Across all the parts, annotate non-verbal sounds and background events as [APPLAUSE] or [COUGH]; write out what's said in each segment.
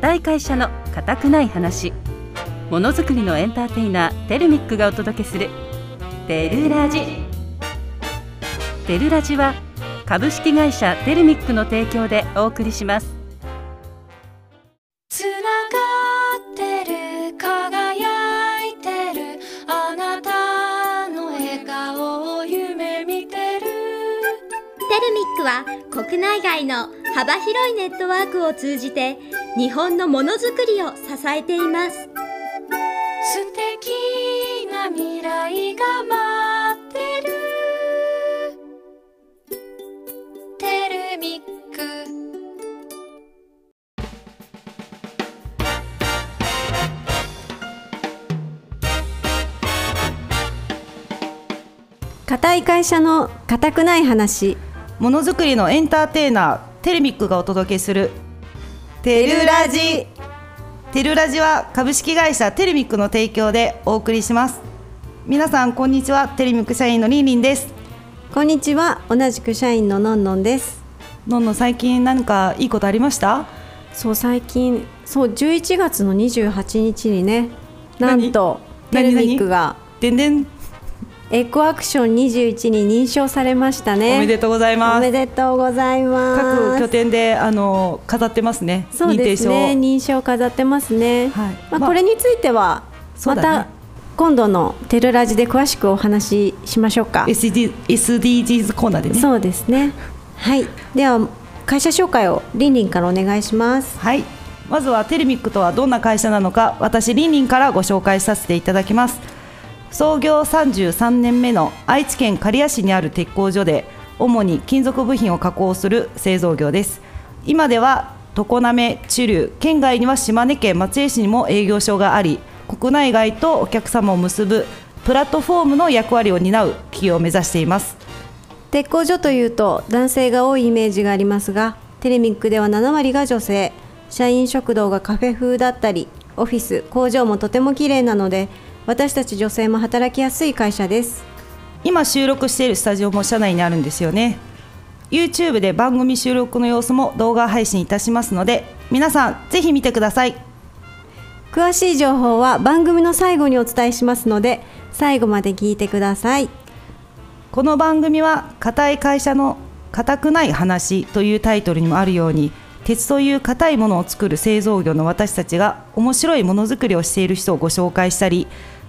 固い会社の固くない話。ものづくりのエンターテイナーテルミックがお届けする。テルラジ。テルラジは株式会社テルミックの提供でお送りします。つながってる輝いてる。あなたの笑顔を夢見てる。テルミックは国内外の幅広いネットワークを通じて日本のものづくりを支えています。素敵な未来が待ってる。テルミック。固い会社の固くない話。ものづくりのエンターテイナーテレミックがお届けするテルラジ。テルラジは株式会社テレミックの提供でお送りします。皆さんこんにちは。テレミック社員のりんりんです。こんにちは。同じく社員ののんのんです。のんのん最近何かいいことありました？そう最近。そう11月の28日にねなんとテ何？ルミックが。でんでん？エコアクション21に認証されましたね。おめでとうございおます。めでとうございます。各拠点であの飾ってますね。そうですね。認証。飾ってますね、はい。まあ、まあこれについてはまそうだね。た今度のテルラジで詳しくお話ししましょうか。SD SDGs コーナーでね。そうですね。はい。では会社紹介をりんりんからお願いします。はい。まずはテレミックとはどんな会社なのか私リンリンからご紹介させていただきます創業33年目の愛知県刈谷市にある鉄工所で主に金属部品を加工する製造業です。今では常滑知立県外には島根県松江市にも営業所があり国内外とお客様を結ぶプラットフォームの役割を担う企業を目指しています。鉄工所というと男性が多いイメージがありますがテレミックでは7割が女性。社員食堂がカフェ風だったりオフィス工場もとても綺麗なので私たち女性も働きやすい会社です。今収録しているスタジオも社内にあるんですよね。YouTube で番組収録の様子も動画配信いたしますので皆さんぜひ見てください。詳しい情報は番組の最後にお伝えしますので最後まで聞いてください。この番組は固い会社の固くない話というタイトルにもあるように鉄という硬いものを作る製造業の私たちが面白いものづくりをしている人をご紹介したり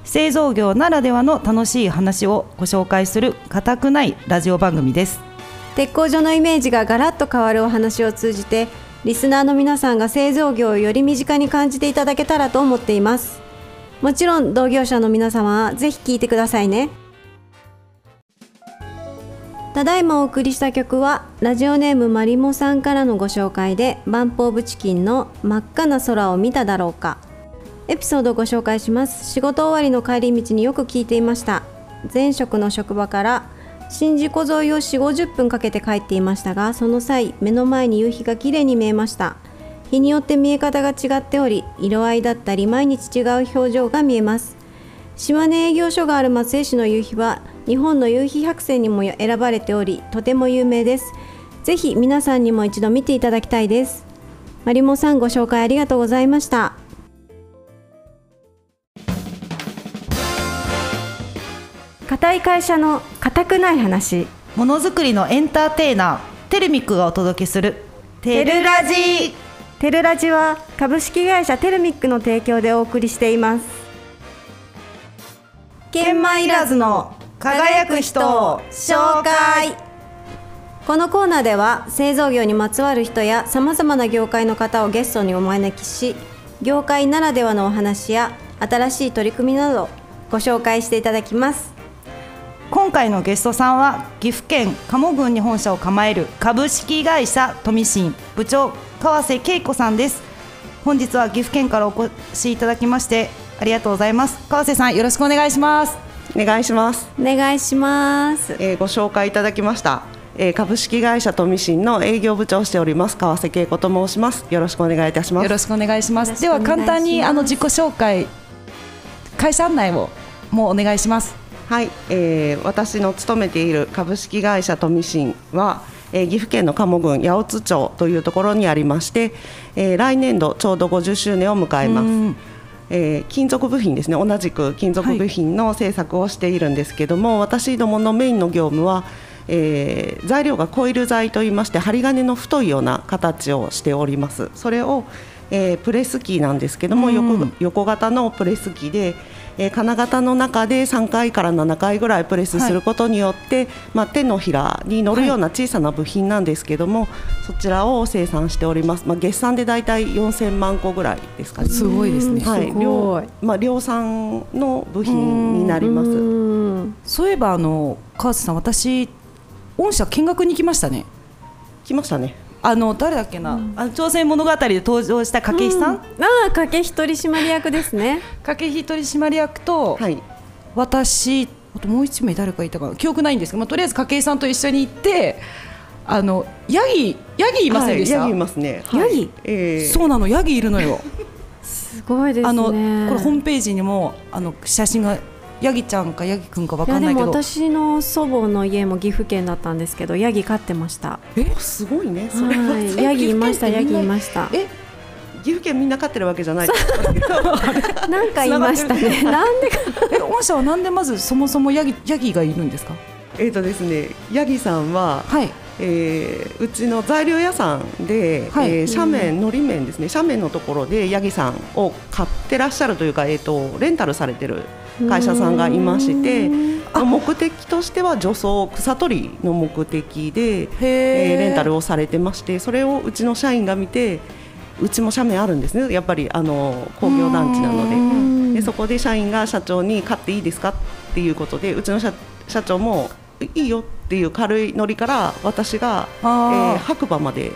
製造業ならではの楽しい話をご紹介する固くないラジオ番組です。鉄工所のイメージがガラッと変わるお話を通じてリスナーの皆さんが製造業をより身近に感じていただけたらと思っています。もちろん同業者の皆様はぜひ聴いてくださいね。ただいまお送りした曲はラジオネームまりもさんからのご紹介でバンプオブチキンの真っ赤な空を見ただろうか。エピソードをご紹介します。仕事終わりの帰り道によく聞いていました。前職の職場から新宿沿いを4 5 0分かけて帰っていましたがその際目の前に夕日が綺麗に見えました。日によって見え方が違っており色合いだったり毎日違う表情が見えます。島根営業所がある松江市の夕日は日本の夕日百選にも選ばれておりとても有名です。ぜひ皆さんにも一度見ていただきたいです。マリモさんご紹介ありがとうございました。固い会社の固くない話。ものづくりのエンターテイナーテレミックがお届けする。テルラジ。テルラジは株式会社テルミックの提供でお送りしています。研磨いらずの輝く人を紹介。このコーナーでは製造業にまつわる人やさまざまな業界の方をゲストにお招きし業界ならではのお話や新しい取り組みなどご紹介していただきます今回のゲストさんは岐阜県加茂郡に本社を構える株式会社富信部長川瀬恵子さんです。本日は岐阜県からお越しいただきましてありがとうございます。川瀬さんよろしくお願いします。お願いします、お願いしますえーご紹介いただきました、えー株式会社富信の営業部長をしております。川瀬恵子と申します。よろしくお願いいたします。よろしくお願いします。では簡単にあの自己紹介会社案内をもうお願いしますはい、えー私の勤めている株式会社富信は、えー岐阜県の鴨郡八百津町というところにありまして、えー来年度ちょうど50周年を迎えます。うん。えー金属部品ですね。同じく金属部品の製作をしているんですけども、私どものメインの業務は、えー材料がコイル材といいまして針金の太いような形をしております。それを、えープレス機なんですけども、横横型のプレス機で、えー金型の中で3回から7回ぐらいプレスすることによって、まあ、手のひらに乗るような小さな部品なんですけども、そちらを生産しております、まあ、月産でだいたい4000万個ぐらいですかね。すごいですね。はい、量まあ量産の部品になります。うんそういえばあの川瀬さん私御社見学に行きましたね。来ましたね。あの誰だっけな、あの朝鮮物語で登場した掛石さん、ああ掛け取締役ですね。[LAUGHS] 掛石取締役と、はい。私あともう一名誰かいたかな？記憶ないんですけど、まあ、とりあえず掛石さんと一緒に行ってあのヤギヤギいませんでした、はい、ヤギいますね。ヤギ？えーそうなのヤギいるのよ。[LAUGHS] すごいですね。あのこれホームページにもあの写真がヤギちゃんかヤギくんかわかんないけど。私の祖母の家も岐阜県だったんですけどヤギ飼ってました。すごいね。それははいヤギいましたヤ岐阜県ってみんなギいました。え岐阜県みんな飼ってるわけじゃないですけど。[LAUGHS] なんかいましたね。[LAUGHS] なんでか。え御社はなんでまずそもそもヤギヤギがいるんですか？えっとですね、ヤギさんは、はい。えーうちの材料屋さんで、はい。えー斜面、のり面ですね、斜面のところでヤギさんを買ってらっしゃるというか、えっ、とレンタルされてる会社さんがいまして、目的としては除草草取りの目的で、えーレンタルをされてまして、それをうちの社員が見て、うちも斜面あるんですね。やっぱりあの工業団地なので。でそこで社員が社長に買っていいですかっていうことでうちの社社長もいいよっていう軽いノリから私が、えー白馬まで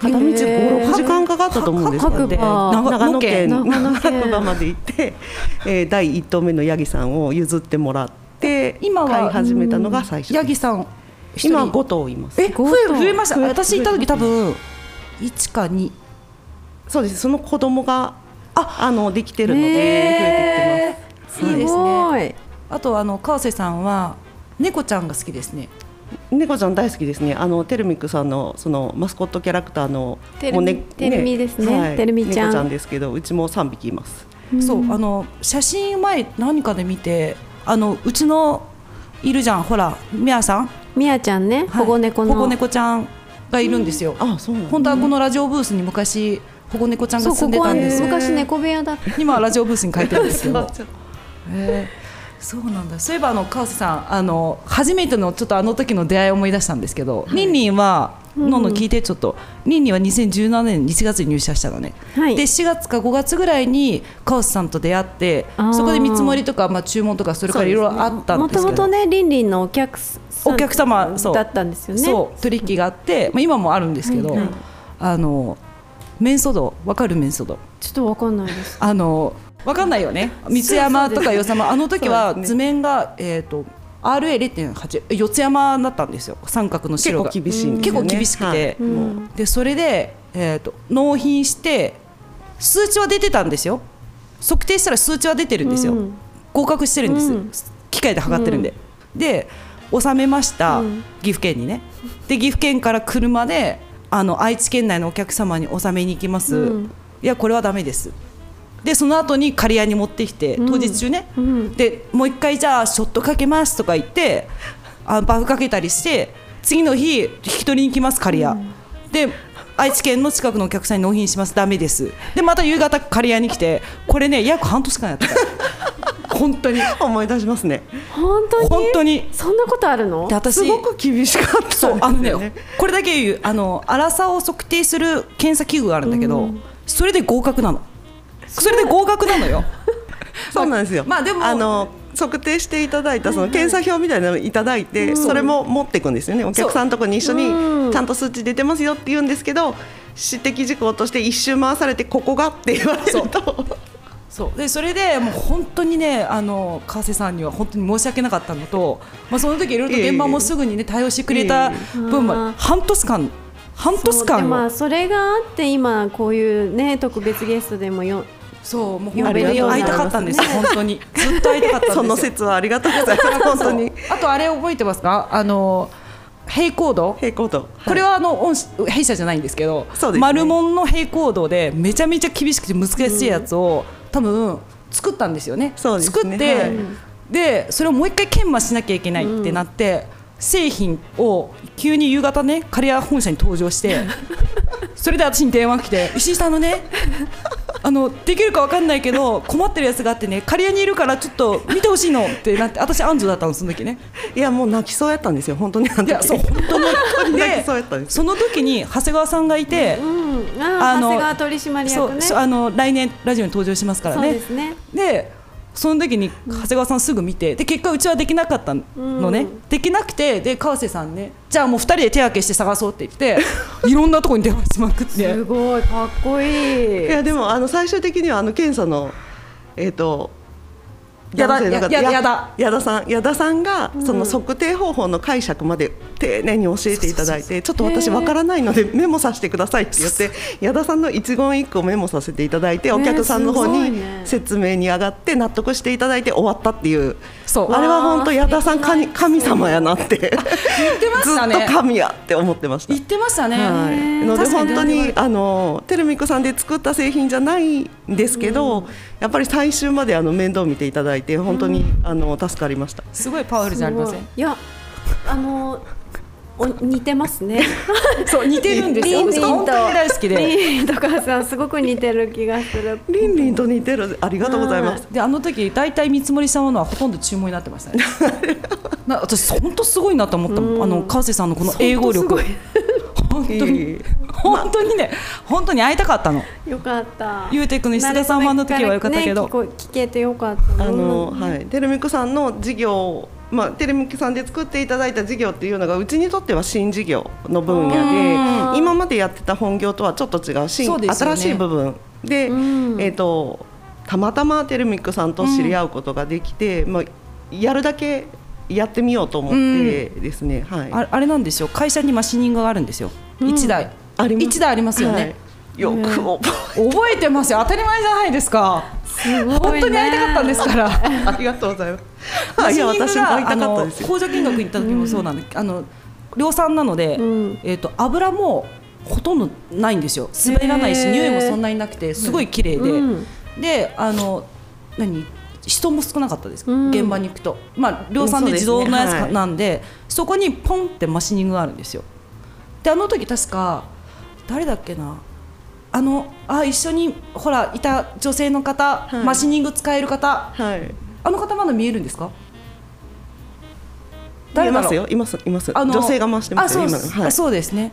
片道5、6時間かかったと思うんですけど白馬。長長野県。長野県白馬まで行って、えー第1頭目のヤギさんを譲ってもらって今は飼い始めたのが最初ヤギさん今5頭います。え増え増えました。私行った時多分1か2そうです。その子供があのできてるので増へえてきてます。いいですね。い。あとあの川瀬さんは猫ちゃんが好きですね猫ちゃん大好きですね。あのテルミックさんのそのマスコットキャラクターのテルミもうテルミですね。はいテルミちゃん。猫ちゃんですけど、うちも三匹います。そうあの写真前何かで見てあのうちのいるじゃん。ほらみやさん。みやちゃんね。保護猫の。保護猫ちゃんがいるんですよ、あ、そうなんだ。本当はこのラジオブースに昔保護猫ちゃんが住んでたんですよ。昔猫部屋だった。今はラジオブースに書いてるんですけど。[LAUGHS] そうへーそうなんだ。そういえばあの川瀬さんあの初めてのちょっとあの時の出会いを思い出したんですけど、リンリンはのんのん聞いてちょっと、リンリンは2017年1月に入社したのね、はい。で4月か5月ぐらいに川瀬さんと出会ってそこで見積もりとか、まあ、注文とかそれからいろいろあったんもですけど。ともとねリンリンのお客お客様そう。だったんですよね。そう。取引があって、まあ、今もあるんですけど、あのメンソドわかるメンソドちょっとわかんないです。あのわかんないよね。三山とか四山。あの時は図面が、えー、と RA0.8 四つ山だったんですよ。三角の結構白が厳しいね。結構厳しくて。はい。でそれで、えー、と納品して数値は出てたんですよ。測定したら数値は出てるんですよ、うん。合格してるんです、うん。機械で測ってるんで、で納めました、うん。岐阜県にね。で岐阜県から車であの愛知県内のお客様に納めに行きます、うん。いやこれはダメですでその後に刈谷に持ってきて当日中ね、うん。でもう一回じゃあショットかけますとか言ってあバフかけたりして次の日引き取りに行きます刈谷、で愛知県の近くのお客さんに納品します。ダメです。でまた夕方刈谷に来てこれね約半年間やった。[LAUGHS] 本当に。思い出しますね。本当に？本当に？そんなことあるの？で私すごく厳しかったそうあのね。これだけ言うあの粗さを測定する検査器具があるんだけど、それで合格なのそれで合格なのよ。[LAUGHS] そうなんですよ。まあでもあの測定していただいたその検査表みたいなのをいただいて、それも持っていくんですよね。お客さんのところに一緒にちゃんと数値出てますよって言うんですけど、指摘事項として一周回されてここがって言われると。そう。でそれでもう本当にねあの川瀬さんには本当に申し訳なかったのと、まあ、その時いろいろと現場もすぐにね対応してくれた分も半年間半年そう。で間をまあそれがあって今こういうね特別ゲストでもよそうもう呼本当にべるように会いたかったんです。よ [LAUGHS] 本当に。ずっと会いたかったんですよ。その説はありがとうございます。[LAUGHS] 本当に。あとあれ覚えてますか？あの平行度平行度これはあの音弊社じゃないんですけどそうですね。丸門の平行度でめちゃめちゃ厳しくて難しいやつを、多分作ったんですよね。そうですね。作って、はい。でそれをもう一回研磨しなきゃいけないってなって、製品を急に夕方ね刈谷本社に登場して [LAUGHS] それで私に電話来て石井さんあのねあのできるかわかんないけど困ってるやつがあってね刈谷にいるからちょっと見てほしいのってなって私アンジュだったのその時ね。いやもう泣きそうやったんですよ本当にそう本当に。本当に泣できそうやったんですその時に長谷川さんがいて、うん、ああ長谷川取締役ね。そうあの来年ラジオに登場しますからそうねですね。でその時に長谷川さんすぐ見てで結果うちはできなかったのね、できなくてで川瀬さんねじゃあもう2人で手分けして探そうって言って [LAUGHS] いろんなところに電話しまくって。すごいかっこいい。いやでもあの最終的にはあの検査のえっ、とやだ男性の方やややだ矢田さん矢田さんがその測定方法の解釈まで丁寧に教えていただいてちょっと私わからないのでメモさせてくださいって言って矢田さんの一言一句メモさせていただいてお客さんの方にね。説明に上がって納得していただいて終わったっていうそうあれは本当矢田さん神神様やなって言ってまずしたね。っと神やって思ってました。言。ってましたね、はい、ので本当にあのテルミックさんで作った製品じゃないんですけど、やっぱり最終まであの面倒見ていただいて本当に、あの助かりました。すごいパワフルじゃありません？いやあのお似てますね。[LAUGHS] そう似てるんですよ。リンリンと。本当に大好きで。リンとかさんすごく似てる気がする。リンリンと似てる。ありがとうございます。であの時大体見積もりしたものはほとんど注文になってましたねな私本当すごいなと思ったもん。あの川瀬さんのこの英語力。本当に本当にね本当に会いたかったの。よかった。ゆうてくんの石田さん版の時はよかったけど。ね聞けてよかった。あの、うん。はい、テルミックさんの事業まあ、テレミックさんで作っていただいた事業っていうのがうちにとっては新事業の分野で今までやってた本業とはちょっと違う新、ね。新しい部分で、うん。えー、とたまたまテレミックさんと知り合うことができて、まあ、やるだけやってみようと思ってですね、はい、ああれなんですよ。会社にマシニングがあるんですよ、一台。あります。一台ありますよね、はいよく覚覚えてますよ。当たり前じゃないですか。すごいね。本当に会いたかったんですから。え [LAUGHS] ありがとうございます。あいや私も会いたかったです工場見学行った時もそうなんで、あの量産なので、ん。えっ、と油もほとんどないんですよ。滑らないし匂いもそんなになくてすごい綺麗で、うん。であの何人も少なかったです、うん。現場に行くと。まあ量産で自動のやつそうですね。はい。なんでそこにポンってマシニングがあるんですよ。であの時確か誰だっけな？あのあ一緒にほらいた女性の方、はいマシニング使える方はい。あの方まだ見えるんですか？い誰ますよ。いますいます。あの女性が回してますよ。あ今の。はい。そうそうですね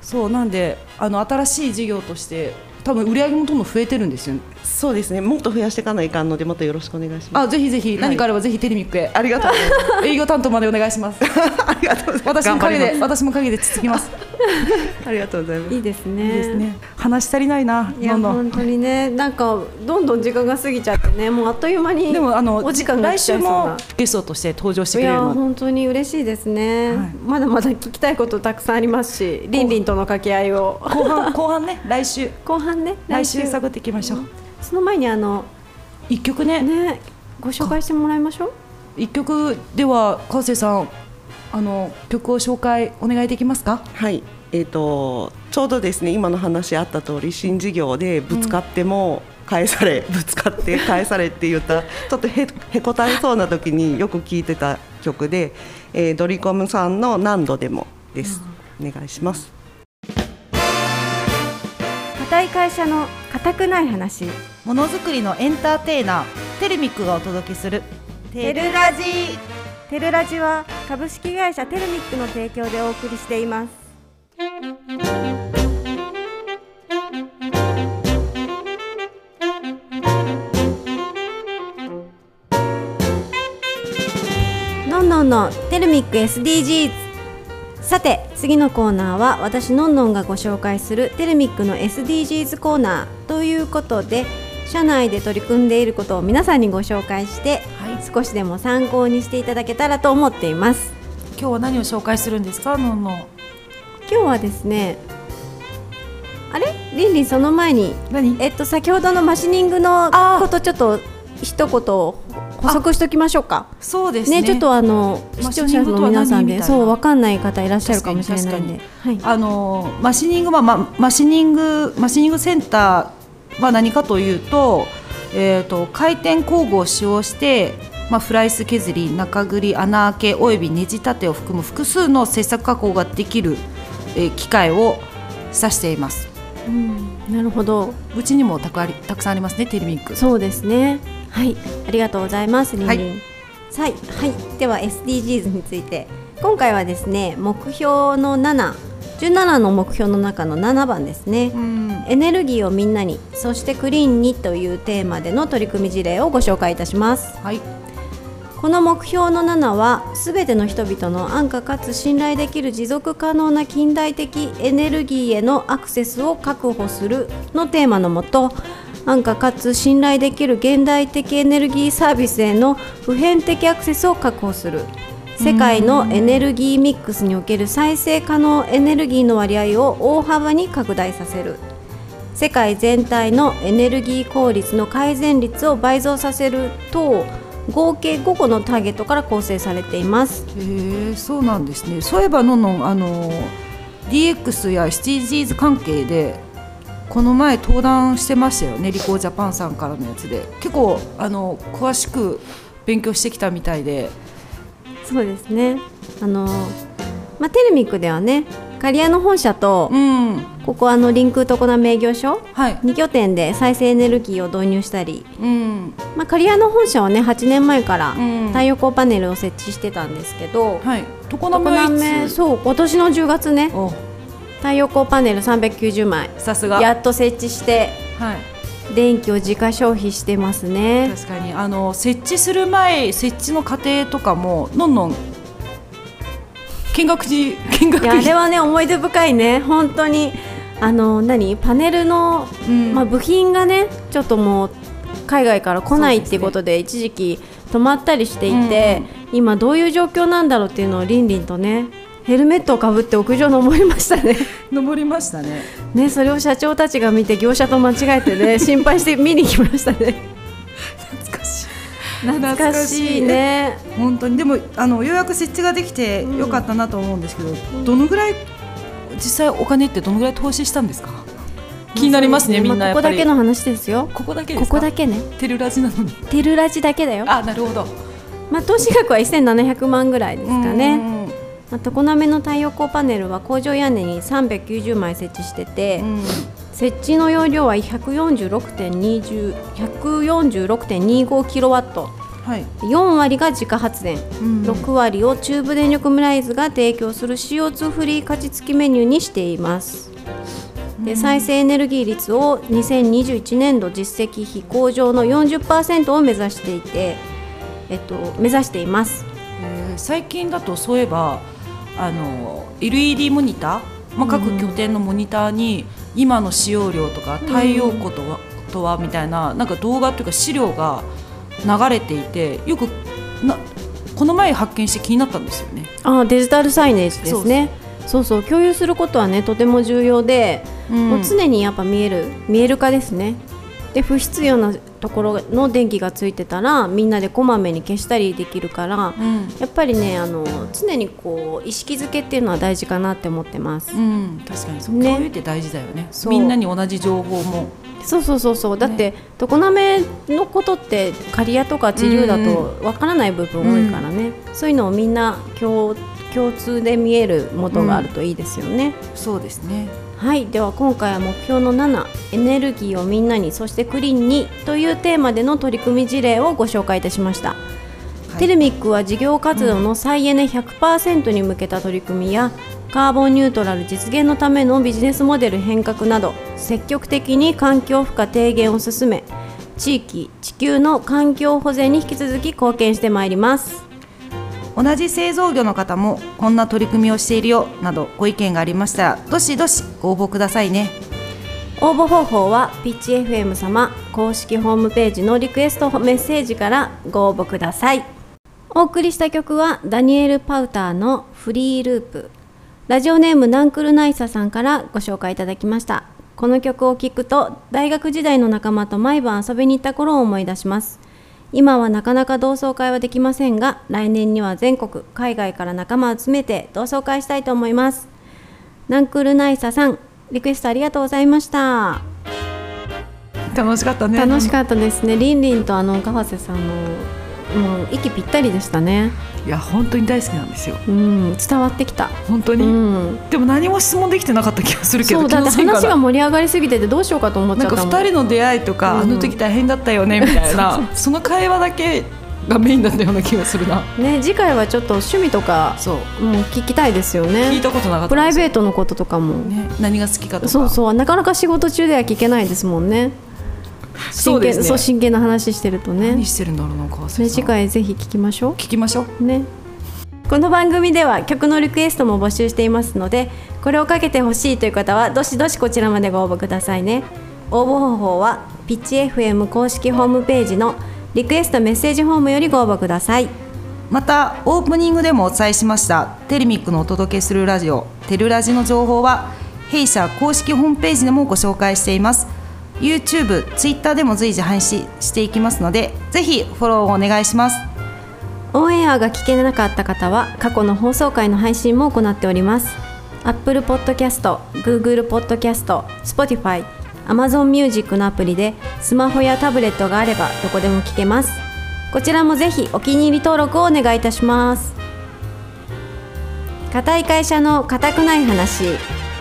そうなんであの新しい事業として多分売り上げもどんどん増えてるんですよそうですね。もっと増やしていかないかんのでまたよろしくお願いします。あぜひぜひ何かあればぜひテレミックへ、ありがとうございます。営業担当までお願いします [LAUGHS] ありがとうございます。私も陰で私も陰でつつきますす [LAUGHS] ありがとうございます。いいですいいねですね。話し足りないないやどんどん本当にね。なんかどんどん時間が過ぎちゃってね。もうあっという間にでもあのお時間が来週もなゲストとして登場してくいやれるの。で本当に嬉しいですね、はい。まだまだ聞きたいことたくさんありますしリンリンとの掛け合いを。後半後半ね。来週。後半ね。来週探っていきましょう。その前にあの一曲ね。ねご紹介してもらいましょう。一曲では川瀬さんあの曲を紹介お願いできますか？はい。えっ、とちょうどですね今の話あった通り新事業でぶつかっても返され、ぶつかって返されって言った [LAUGHS] ちょっとへへこたれそうな時によく聴いてた曲で、えードリコムさんの何度でもです。お願いします。固い会社の固くない話。ものづくりのエンターテイナーテルミックがお届けする。テルラジ。テルラジは株式会社テルミックの提供でお送りしていますのんのんのテルミック SDGs さて次のコーナーは私のんのんがご紹介するテルミックの SDGs コーナーということで社内で取り組んでいることを皆さんにご紹介して、少しでも参考にしていただけたらと思っています。今日は何を紹介するんですか？のんのん今日はですねあれ？リンリンその前に何？えっと先ほどのマシニングのことちょっと一言補足しときましょうか。そうですね。ねちょっとあのマ視聴者の皆さんでそうわかんない方いらっしゃるかもしれないんで。はい。あのマシニングは、ま、マシニングマシニングセンターは何かというと,、えー、と回転工具を使用して、まあ、フライス削り中繰り穴開けおよびネジ立てを含む複数の切削加工ができる、えー機械を指しています。なるほど。うちにもたくありたくさんありますねテレミック。そうですね。はい。ありがとうございますりんりん、はい。はい。では SDGs について。今回はですね目標の7 17の目標の中の7番ですね、うん。エネルギーをみんなにそしてクリーンにというテーマでの取り組み事例をご紹介いたします。はいこの目標の7はすべての人々の安価かつ信頼できる持続可能な近代的エネルギーへのアクセスを確保するのテーマのもと安価かつ信頼できる現代的エネルギーサービスへの普遍的アクセスを確保する。世界のエネルギーミックスにおける再生可能エネルギーの割合を大幅に拡大させる。世界全体のエネルギー効率の改善率を倍増させる等合計5個のターゲットから構成されています。へえそうなんですね。そういえばのんのんあの DX や SDGs 関係でこの前登壇してましたよね。リコージャパンさんからのやつで。結構あの詳しく勉強してきたみたいで。そうですね。あの、まあ、テルミックではね刈谷の本社とうんここあのリンク常滑営業所はい。2拠点で再生エネルギーを導入したり、うん。まあ、刈谷の本社はね8年前からうん。太陽光パネルを設置してたんですけど、はい。常常滑はい滑つそう今年の10月ね。お。太陽光パネル390枚。さすが。やっと設置してはい。電気を自家消費してますね。確かに。あの設置する前設置の過程とかものんのん見学時見学いやあれはね思い出深いね。本当にあの何？パネルの、うん。まあ、部品がねちょっともう海外から来ないっていうことで一時期止まったりしていて、今どういう状況なんだろうっていうのをりんりんとねヘルメットをかぶって屋上登りましたね。[LAUGHS] 登りましたね。ねそれを社長たちが見て業者と間違えてね [LAUGHS] 心配して見に来ましたね。懐かしい。懐かしい。ね。本当に。でもあのようやく設置ができてよかったなと思うんですけど、どのぐらい実際お金ってどのぐらい投資したんですか？気になりますね、みんなまあここだけの話ですよ。ここだけでこすか？こだけね。テルラジなのに。テルラジだけだよ。あなるほど。まあ投資額は1700万ぐらいですかね、うんまあ、常滑の太陽光パネルは工場屋根に390枚設置してて、うん。設置の容量は146.20 146.25キロワットはい、4割が自家発電、うん。6割を中部電力ムライズが提供する CO2 フリー価値付きメニューにしています。で再生エネルギー率を2021年度実績費向上の40%を目指していて、えっと、目指しています。えー最近だとそういえばあの LED モニター、まあ、各拠点のモニターに今の使用量とか太陽光とは,、とはみたいななんか動画というか資料が流れていてよくなこの前発見して気になったんですよね。あデジタルサイネージですね。そうそう。共有することはねとても重要で、もう常にやっぱ見える見える化ですね。で不必要なところの電気がついてたらみんなでこまめに消したりできるから、うん。やっぱりねあの常にこう意識づけっていうのは大事かなって思ってます、うん、確かにそう、ね。共有って大事だよね。みんなに同じ情報もそうそうそうそう。だって、常滑のことって刈谷とか地流だとわからない部分多いからね、そういうのをみんな共共通で見えるものがあるといいですよね、そうですね。はい。では今回は目標の7エネルギーをみんなにそしてクリーンにというテーマでの取り組み事例をご紹介いたしました、テルミックは事業活動の再エネ100%に向けた取り組みや、カーボンニュートラル実現のためのビジネスモデル変革など積極的に環境負荷低減を進め地域地球の環境保全に引き続き貢献してまいります。同じ製造業の方もこんな取り組みをしているよなどご意見がありましたらどしどしご応募くださいね。応募方法はピッチ FM 様公式ホームページのリクエストメッセージからご応募ください。お送りした曲はダニエル・パウターのフリーループラジオネームナンクルナイサさんからご紹介いただきました。この曲を聴くと大学時代の仲間と毎晩遊びに行った頃を思い出します。今はなかなか同窓会はできませんが来年には全国海外から仲間を集めて同窓会したいと思います。ナンクルナイサさんリクエストありがとうございました。楽しかったね。楽しかったですね。りんりんとあの川瀬さんのもう息ぴったりでしたね。いや本当に大好きなんですよ。うん伝わってきた。本当に、うん。でも何も質問できてなかった気がするけどそうだって話が盛り上がりすぎててどうしようかと思っちゃったもん2人の出会いとか、うんあの時大変だったよねみたいな。[LAUGHS] その会話だけがメインだったような気がするな。ね次回はちょっと趣味とかそう。もう聞きたいですよね。聞いたことなかったプライベート、トのこととかも、ね、何が好きかとか。そうそう。なかなか仕事中では聞けないですもんねそうですね。そう真剣な話してるとね。何してるんだろうな川瀬さん。次回ぜひ聞きましょ聞きましょう。うね。この番組では曲のリクエストも募集していますのでこれをかけてほしいという方はどしどしこちらまでご応募くださいね。応募方法はピッチ FM 公式ホームページのリクエストメッセージフォームよりご応募ください。またオープニングでもお伝えしましたテレミックのお届けするラジオ「テルラジ」の情報は弊社公式ホームページでもご紹介しています YouTube、Twitter でも随時配信していきますのでぜひフォローをお願いします。オンエアが聞けなかった方は過去の放送回の配信も行っております。Apple Podcast、Google Podcast、Spotify、Amazon Music のアプリでスマホやタブレットがあればどこでも聞けます。こちらもぜひお気に入り登録をお願いいたします。固い会社の固くない話。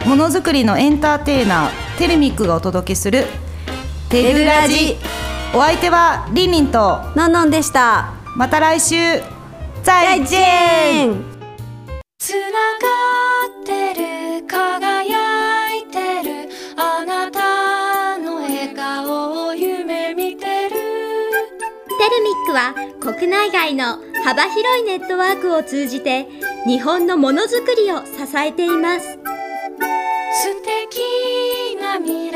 ものづくりのエンターテイナーテレミックがお届けする「テルラジ」お相手はリンリンと。のんのんでした。また来週。再见。つながってる輝いてる。あなたの笑顔を夢見てる。テルミックは国内外の幅広いネットワークを通じて日本のものづくりを支えています。素敵な未